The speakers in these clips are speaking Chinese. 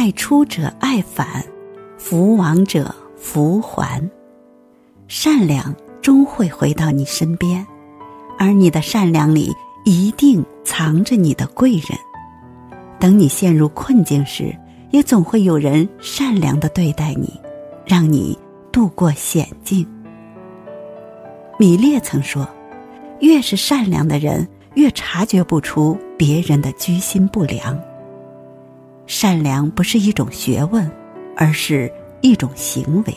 爱出者爱返，福往者福还。善良终会回到你身边，而你的善良里一定藏着你的贵人。等你陷入困境时，也总会有人善良的对待你，让你度过险境。米列曾说：“越是善良的人，越察觉不出别人的居心不良。”善良不是一种学问，而是一种行为。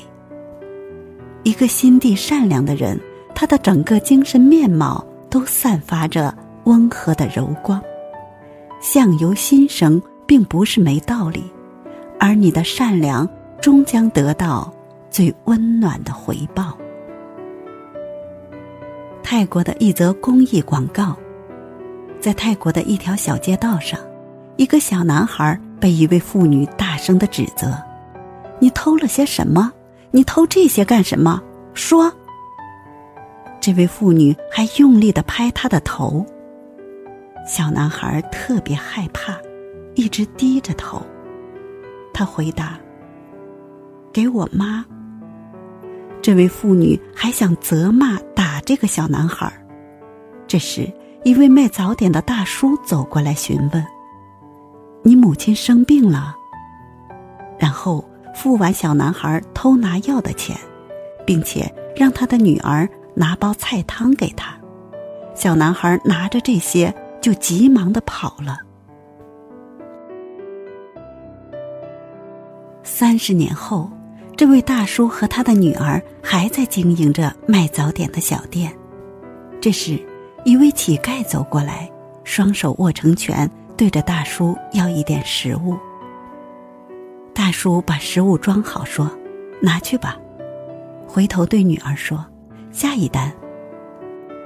一个心地善良的人，他的整个精神面貌都散发着温和的柔光。相由心生，并不是没道理，而你的善良终将得到最温暖的回报。泰国的一则公益广告，在泰国的一条小街道上，一个小男孩。被一位妇女大声的指责：“你偷了些什么？你偷这些干什么？说！”这位妇女还用力的拍他的头。小男孩特别害怕，一直低着头。他回答：“给我妈。”这位妇女还想责骂打这个小男孩。这时，一位卖早点的大叔走过来询问。你母亲生病了，然后付完小男孩偷拿药的钱，并且让他的女儿拿包菜汤给他。小男孩拿着这些就急忙的跑了。三十年后，这位大叔和他的女儿还在经营着卖早点的小店。这时，一位乞丐走过来，双手握成拳。对着大叔要一点食物。大叔把食物装好，说：“拿去吧。”回头对女儿说：“下一单。”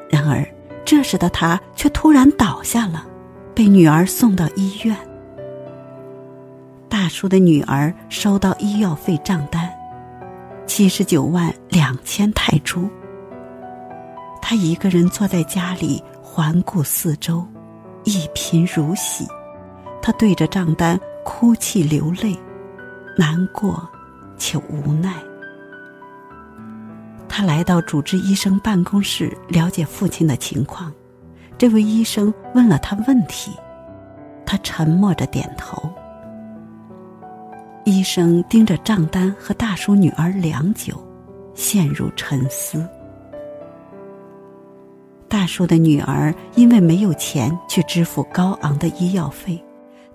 然而这时的他却突然倒下了，被女儿送到医院。大叔的女儿收到医药费账单，七十九万两千泰铢。他一个人坐在家里，环顾四周。一贫如洗，他对着账单哭泣流泪，难过且无奈。他来到主治医生办公室了解父亲的情况，这位医生问了他问题，他沉默着点头。医生盯着账单和大叔女儿良久，陷入沉思。大叔的女儿因为没有钱去支付高昂的医药费，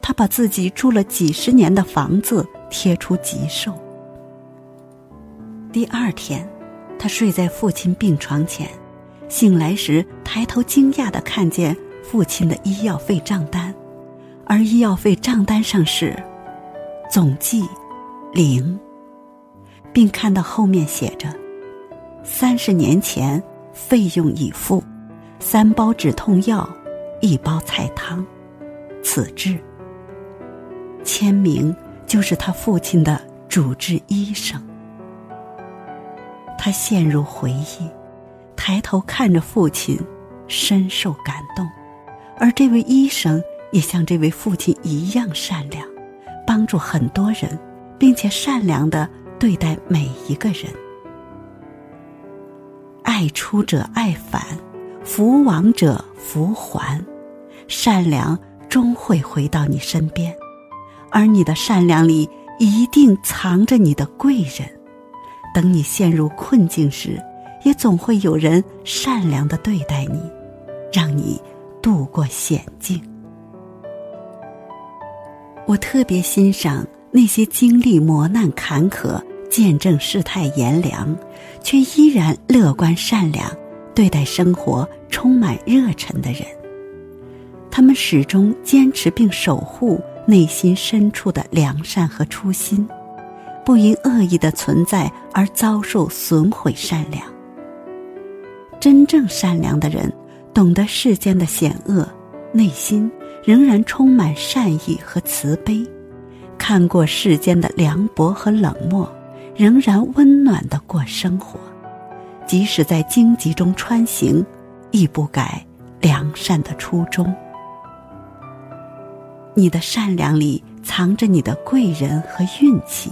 她把自己住了几十年的房子贴出急售。第二天，他睡在父亲病床前，醒来时抬头惊讶的看见父亲的医药费账单，而医药费账单上是总计零，并看到后面写着三十年前费用已付。三包止痛药，一包菜汤，此致。签名就是他父亲的主治医生。他陷入回忆，抬头看着父亲，深受感动。而这位医生也像这位父亲一样善良，帮助很多人，并且善良的对待每一个人。爱出者爱返。福往者福还，善良终会回到你身边，而你的善良里一定藏着你的贵人。等你陷入困境时，也总会有人善良的对待你，让你度过险境。我特别欣赏那些经历磨难坎坷、见证世态炎凉，却依然乐观善良。对待生活充满热忱的人，他们始终坚持并守护内心深处的良善和初心，不因恶意的存在而遭受损毁善良。真正善良的人，懂得世间的险恶，内心仍然充满善意和慈悲，看过世间的凉薄和冷漠，仍然温暖的过生活。即使在荆棘中穿行，亦不改良善的初衷。你的善良里藏着你的贵人和运气。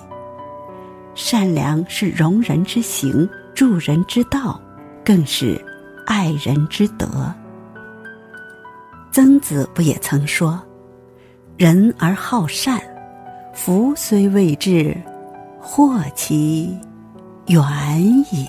善良是容人之行，助人之道，更是爱人之德。曾子不也曾说：“人而好善，福虽未至，祸其远矣。”